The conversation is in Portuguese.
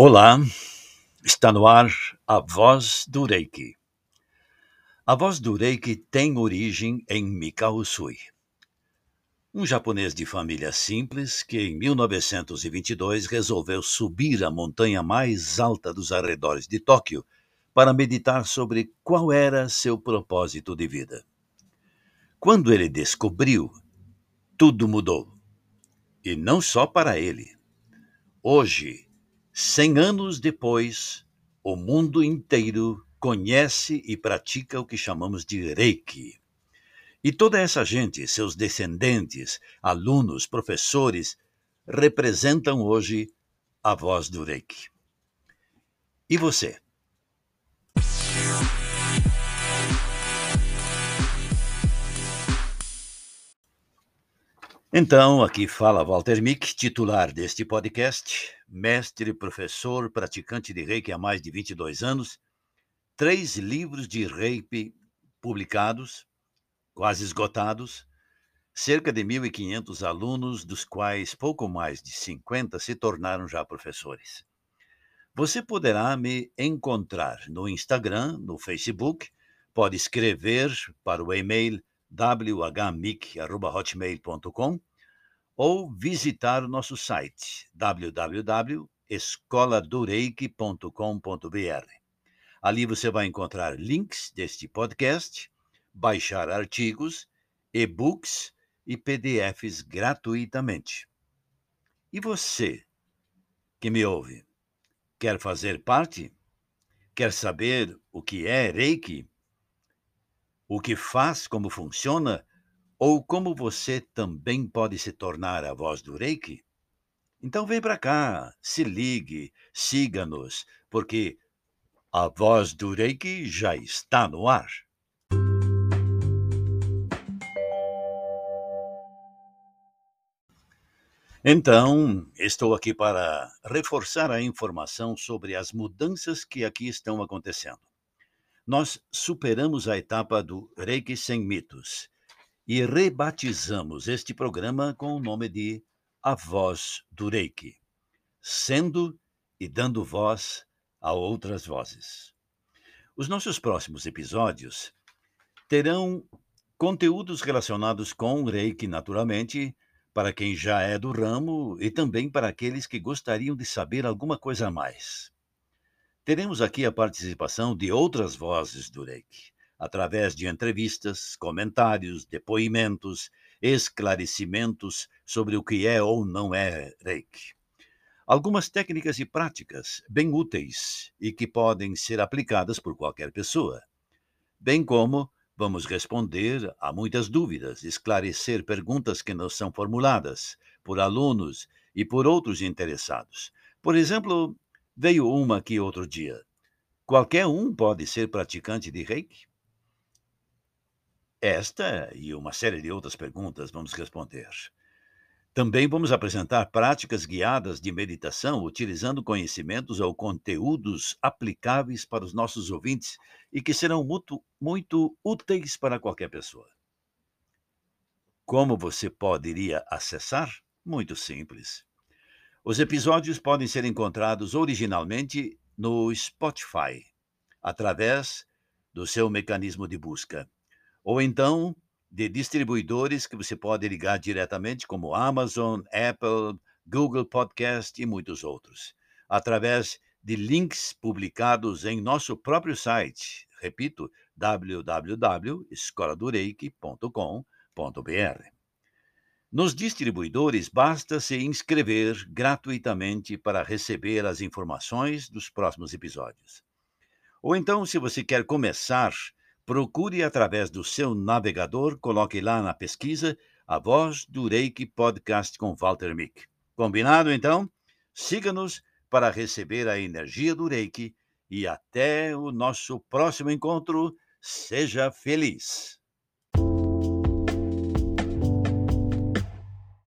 Olá, está no ar a Voz do Reiki. A Voz do Reiki tem origem em Mikao Usui, um japonês de família simples que em 1922 resolveu subir a montanha mais alta dos arredores de Tóquio para meditar sobre qual era seu propósito de vida. Quando ele descobriu, tudo mudou. E não só para ele. Hoje, Cem anos depois, o mundo inteiro conhece e pratica o que chamamos de Reiki. E toda essa gente, seus descendentes, alunos, professores, representam hoje a voz do Reiki. E você? Então, aqui fala Walter Mick, titular deste podcast, mestre, professor, praticante de reiki há mais de 22 anos, três livros de reiki publicados, quase esgotados, cerca de 1.500 alunos, dos quais pouco mais de 50 se tornaram já professores. Você poderá me encontrar no Instagram, no Facebook, pode escrever para o e-mail whmic.hotmail.com ou visitar o nosso site www.escoladoreiki.com.br. Ali você vai encontrar links deste podcast, baixar artigos, e-books e PDFs gratuitamente. E você que me ouve, quer fazer parte? Quer saber o que é Reiki? o que faz, como funciona, ou como você também pode se tornar a voz do Reiki? Então vem para cá, se ligue, siga-nos, porque a voz do Reiki já está no ar. Então, estou aqui para reforçar a informação sobre as mudanças que aqui estão acontecendo nós superamos a etapa do Reiki sem mitos e rebatizamos este programa com o nome de A Voz do Reiki, sendo e dando voz a outras vozes. Os nossos próximos episódios terão conteúdos relacionados com o Reiki, naturalmente, para quem já é do ramo e também para aqueles que gostariam de saber alguma coisa a mais. Teremos aqui a participação de outras vozes do Reiki, através de entrevistas, comentários, depoimentos, esclarecimentos sobre o que é ou não é Reiki. Algumas técnicas e práticas bem úteis e que podem ser aplicadas por qualquer pessoa, bem como vamos responder a muitas dúvidas, esclarecer perguntas que não são formuladas por alunos e por outros interessados. Por exemplo, Veio uma aqui outro dia. Qualquer um pode ser praticante de reiki? Esta e uma série de outras perguntas vamos responder. Também vamos apresentar práticas guiadas de meditação utilizando conhecimentos ou conteúdos aplicáveis para os nossos ouvintes e que serão muito, muito úteis para qualquer pessoa. Como você poderia acessar? Muito simples. Os episódios podem ser encontrados originalmente no Spotify, através do seu mecanismo de busca, ou então de distribuidores que você pode ligar diretamente, como Amazon, Apple, Google Podcast e muitos outros, através de links publicados em nosso próprio site, repito, www.escoladoreiki.com.br. Nos distribuidores, basta se inscrever gratuitamente para receber as informações dos próximos episódios. Ou então, se você quer começar, procure através do seu navegador, coloque lá na pesquisa a voz do Reiki Podcast com Walter Mick. Combinado, então? Siga-nos para receber a energia do Reiki e até o nosso próximo encontro. Seja feliz!